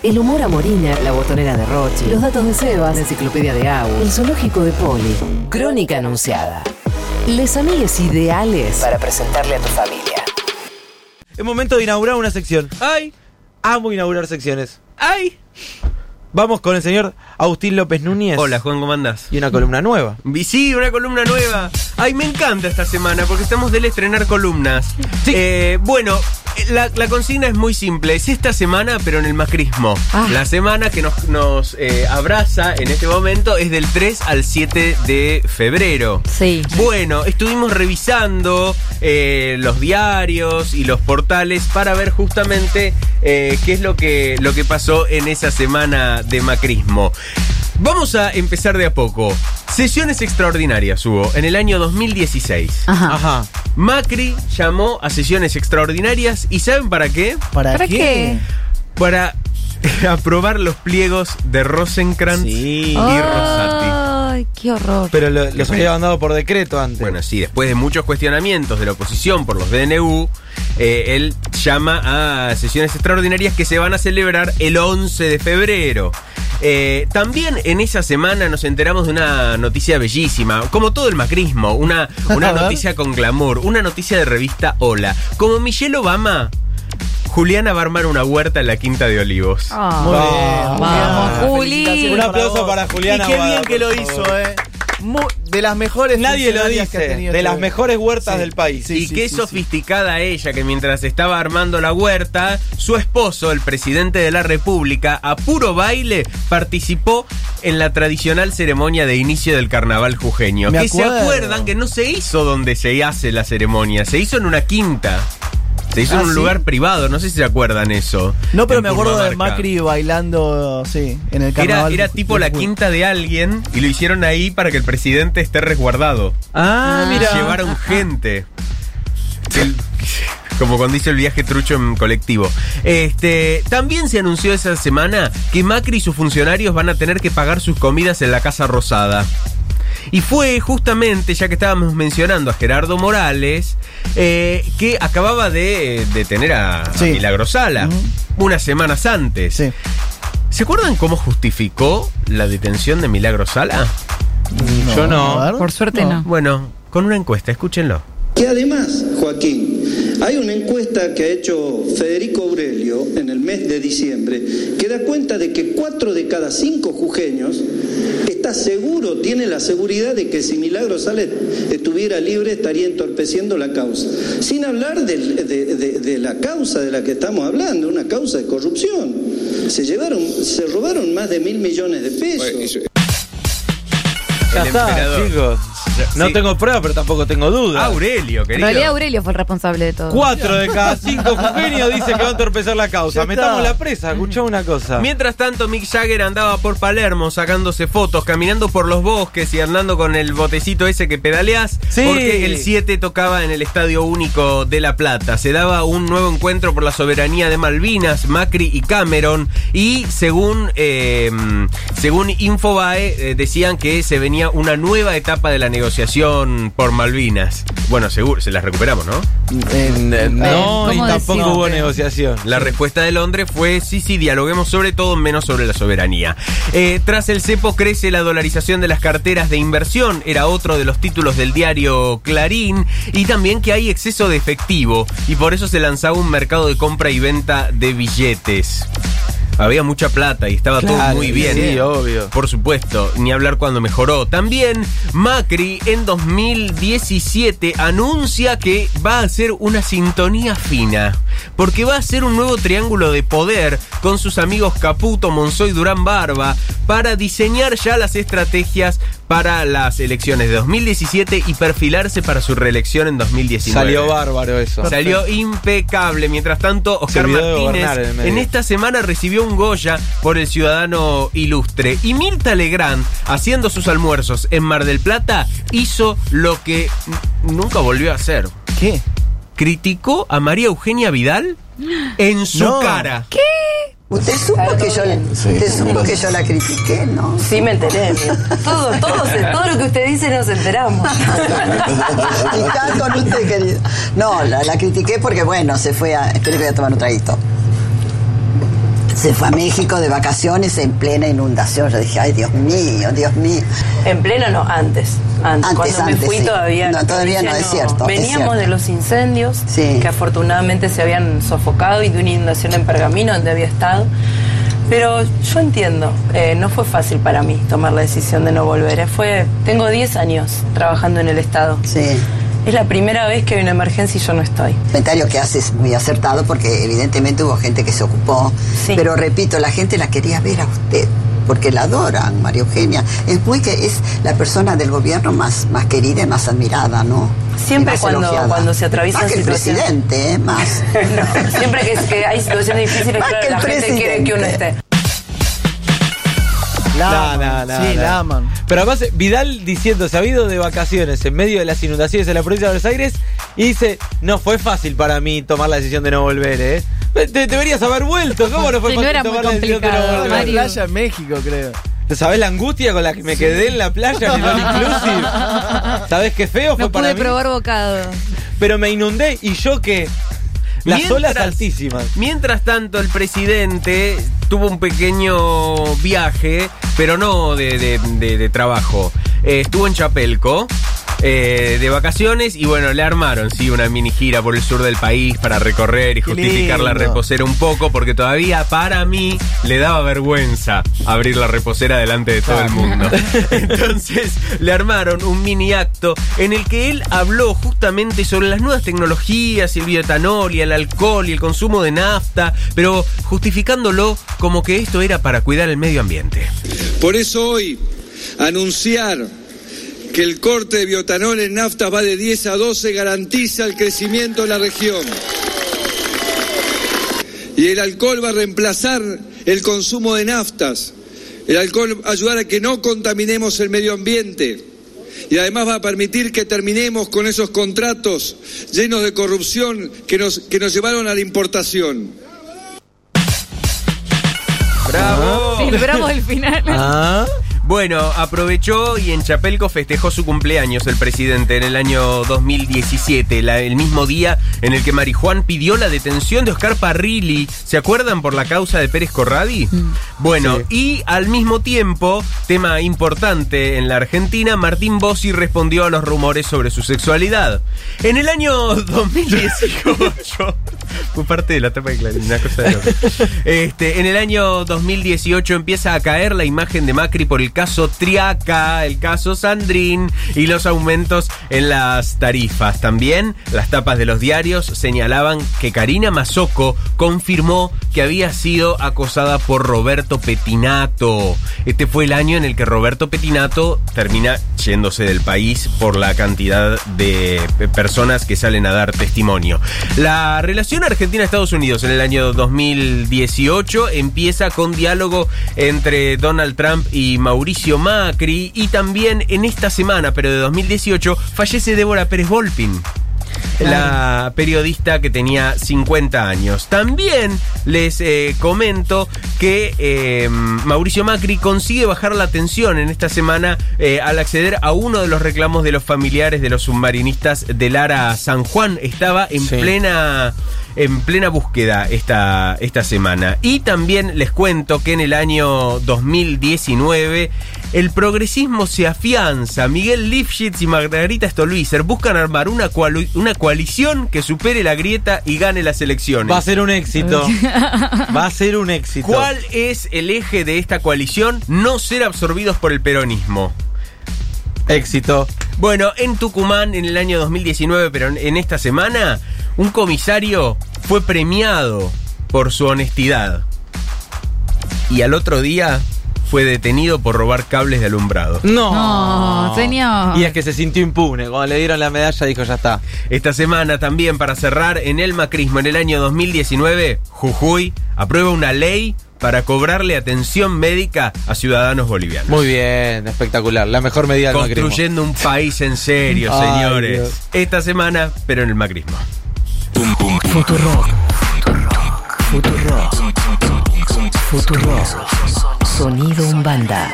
El humor a Morina, la botonera de Rochi, los datos de Sebas, la enciclopedia de Agus, el zoológico de Poli. Crónica anunciada. Les amigues ideales para presentarle a tu familia. Es momento de inaugurar una sección. ¡Ay! Amo inaugurar secciones. ¡Ay! Vamos con el señor Agustín López Núñez. Hola, Juan, ¿cómo andás? Y una columna nueva. Sí, una columna nueva. Ay, me encanta esta semana porque estamos del estrenar columnas. Eh, bueno, la, la consigna es muy simple. Es esta semana, pero en el macrismo. Ah. La semana que nos, nos, eh, abraza en este momento es del 3 al 7 de febrero. Sí. Bueno, estuvimos revisando eh, los diarios y los portales para ver justamente eh, qué es lo que, lo que pasó en esa semana de macrismo. Vamos a empezar de a poco. Sesiones extraordinarias hubo en el año 2016. Ajá. Ajá. Macri llamó a sesiones extraordinarias y ¿saben para qué? ¿Para, ¿Para qué? Para aprobar los pliegos de Rosenkrantz Sí. y Rosati. Ay, qué horror. Pero lo- los había mandado por decreto antes. Bueno, sí, después de muchos cuestionamientos de la oposición por los DNU, eh, él llama a sesiones extraordinarias que se van a celebrar el 11 de febrero. Eh, también en esa semana nos enteramos de una noticia bellísima, como todo el macrismo, una, una noticia con glamour, una noticia de revista Hola. Como Michelle Obama, Juliana va a armar una huerta en la Quinta de Olivos. Ah, Muy bien, Vamos, muy Juli. Un aplauso para Juliana Y qué bien que lo hizo, eh. De las mejores Nadie lo funcionarias que ha dice. tenido De este- las mejores huertas Sí. del país. Sí, y sí, qué sí, sofisticada ella, que mientras estaba armando la huerta, su esposo, el presidente de la República, a puro baile, participó en la tradicional ceremonia de inicio del carnaval jujeño. Me que se acuerdan que no se hizo donde se hace la ceremonia, se hizo en una quinta. Se hizo Ah, en un ¿sí? lugar privado, no sé si se acuerdan eso. No, pero me acuerdo de. Macri bailando, sí, en el Era, carnaval. era tipo la quinta de alguien y lo hicieron ahí para que el presidente esté resguardado. Ah, mira. Llevaron gente. El- como cuando hizo el viaje trucho en colectivo. Este, también se anunció esa semana que Macri y sus funcionarios van a tener que pagar sus comidas en la Casa Rosada. Y fue justamente, ya que estábamos mencionando a Gerardo Morales, eh, que acababa de detener a, a Sí. Milagro Sala Ujú. unas semanas antes. Sí. ¿Se acuerdan cómo justificó la detención de Milagro Sala? Yo no. a. Por suerte no. Bueno, con una encuesta, escúchenlo. Que además, Joaquín, hay una encuesta que ha hecho Federico Aurelio en el mes de diciembre que da cuenta de que cuatro de cada cinco jujeños está seguro, tiene la seguridad de que si Milagro Sales estuviera libre estaría entorpeciendo la causa. Sin hablar de, de- de la causa de la que estamos hablando, una causa de corrupción. Se llevaron, se robaron más de mil millones de pesos. Ya está, chicos. No Sí. tengo pruebas, pero tampoco tengo dudas. Aurelio, En querido. realidad Aurelio fue el responsable de todo. Cuatro de cada cinco jujeños dice que va a entorpecer la causa. Metamos la presa, escuchá una cosa. Mientras tanto, Mick Jagger andaba por Palermo sacándose fotos, caminando por los bosques y andando con el botecito ese que pedaleás. Sí. Porque el 7 tocaba en el Estadio Único de La Plata. Se daba un nuevo encuentro por la soberanía de Malvinas, Macri y Cameron. Y según, eh, según Infobae, eh, decían que se venía una nueva etapa de la negociación por Malvinas. Bueno, seguro, se las recuperamos, ¿no? Eh, no, y ¿cómo tampoco hubo negociación. La respuesta de Londres fue sí, sí, dialoguemos sobre todo, menos sobre la soberanía. Eh, tras el cepo crece la dolarización de las carteras de inversión, era otro de los títulos del diario Clarín, y también que hay exceso de efectivo, y por eso se lanzaba un mercado de compra y venta de billetes. Había mucha plata y estaba todo muy bien. sí, obvio. Por supuesto, ni hablar cuando mejoró. También Macri en 2017 anuncia que va a hacer una sintonía fina, porque va a hacer un nuevo triángulo de poder con sus amigos Caputo, Monzoy, Durán Barba, para diseñar ya las estrategias para las elecciones de 2017 y perfilarse para su reelección en 2019. Salió bárbaro eso. Salió impecable. Mientras tanto, Oscar Martínez en esta semana recibió un Goya por el ciudadano ilustre. Y Mirta Legrand, haciendo sus almuerzos en Mar del Plata, hizo lo que nunca volvió a hacer. ¿Qué? Criticó a María Eugenia Vidal en su No. cara. ¿Usted supo, que yo, usted supo que yo la critiqué, no? Sí, me enteré. Todo, todo, se- todo lo que usted dice nos enteramos. Y acá con usted, querido. No, la, la critiqué porque, bueno, se fue a... Espero que voy a tomar un traguito. Se fue a México de vacaciones en plena inundación. Yo dije, ay, Dios mío, Dios mío. En pleno no, antes. Antes, Antes, Cuando antes, me fui sí. todavía. No, todavía no, es cierto, es Veníamos cierto. de los incendios, Sí. que afortunadamente se habían sofocado y de una inundación en Pergamino donde había estado. Pero yo entiendo, eh, no fue fácil para mí tomar la decisión de no volver. eh. Fue, tengo 10 años trabajando en el Estado. Sí. Es la primera vez que hay una emergencia y yo no estoy. El comentario que haces muy acertado porque evidentemente hubo gente que se ocupó. Sí. Pero repito, la gente la quería ver a usted porque la adoran, María Eugenia. Es muy que es la persona del gobierno más, más querida y más admirada, ¿no? Siempre cuando- cuando se atraviesan Más que el presidente, ¿eh? Más. No, siempre que, que hay situaciones difíciles, Más claro, que el la gente quiere que uno esté. La No, aman, no, no, sí, no. la aman. Pero además, Vidal diciendo, se ha ido de vacaciones en medio de las inundaciones en la provincia de Buenos Aires y dice, no fue fácil para mí tomar la decisión de no volver, ¿eh? Te deberías haber vuelto, ¿cómo no fue Sí, no fácil muy tomar la decisión de no complicado, volver? La Mario. playa en México, creo. ¿Sabés la angustia con la que me quedé en la playa en el Inclusive? ¿Sabés qué feo fue No para pude mí? probar bocado. Pero me inundé y yo que... Las Mientras- olas altísimas. Mientras tanto, el presidente tuvo un pequeño viaje, pero no de, de- de- trabajo. Eh, estuvo en Chapelco. Eh, de vacaciones y bueno, le armaron sí una mini gira por el sur del país para recorrer y justificar la reposera un poco porque todavía para mí le daba vergüenza abrir la reposera delante de todo el mundo. Entonces le armaron un mini acto en el que él habló justamente sobre las nuevas tecnologías, el bioetanol y el alcohol y el consumo de nafta, pero justificándolo como que esto era para cuidar el medio ambiente. Por eso hoy anunciar que el corte de biotanol en nafta va de 10 a 12 garantiza el crecimiento de la región. Y el alcohol va a reemplazar el consumo de naftas. El alcohol va a ayudar a que no contaminemos el medio ambiente. Y además va a permitir que terminemos con esos contratos llenos de corrupción que nos, que nos llevaron a la importación. ¡Bravo! Sí, el bravo del final. Ah. Bueno, aprovechó y en Chapelco festejó su cumpleaños el presidente en el año 2017, la- el mismo día en el que Marijuán pidió la detención de Oscar Parrilli. ¿Se acuerdan por la causa de Pérez Corradi? Bueno, y al mismo tiempo, tema importante en la Argentina, Martín Bossi respondió a los rumores sobre su sexualidad. En el año 2018, fue parte de la etapa de Clarín, una cosa de. Este, en el año 2018 empieza a caer la imagen de Macri por el caso Triaca, el caso Sandrín y los aumentos en las tarifas. También las tapas de los diarios señalaban que Karina Mazoco confirmó que había sido acosada por Roberto Petinato. Este fue el año en el que Roberto Petinato termina yéndose del país por la cantidad de personas que salen a dar testimonio. La relación Argentina-Estados Unidos en el año 2018 empieza con diálogo entre Donald Trump y Mauricio Macri y también en esta semana, pero de 2018, fallece Débora Pérez Volpin. La periodista que tenía 50 años. También les eh, comento que eh, Mauricio Macri consigue bajar la tensión en esta semana eh, al acceder a uno de los reclamos de los familiares de los submarinistas de Lara San Juan. Estaba en Sí. plena en plena búsqueda esta, esta semana. Y también les cuento que en el año 2019 el progresismo se afianza. Miguel Lifshitz y Margarita Stolbizer buscan armar una, coalu- una coalición que supere la grieta y gane las elecciones. Va a ser un éxito. Va a ser un éxito. ¿Cuál es el eje de esta coalición? No ser absorbidos por el peronismo. Éxito. Bueno, en Tucumán en el año 2019, pero en- en esta semana, un comisario fue premiado por su honestidad. Y al otro día fue detenido por robar cables de alumbrado. No. No, señor. Y es que se sintió impune. Cuando le dieron la medalla dijo, ya está. Esta semana también para cerrar en el macrismo en el año 2019, Jujuy aprueba una ley para cobrarle atención médica a ciudadanos bolivianos. Muy bien, espectacular. La mejor medida del macrismo. Construyendo un país en serio, señores. Dios. Esta semana, pero en el macrismo. Futurock. Futurock. Futurock. Sonido Umbanda.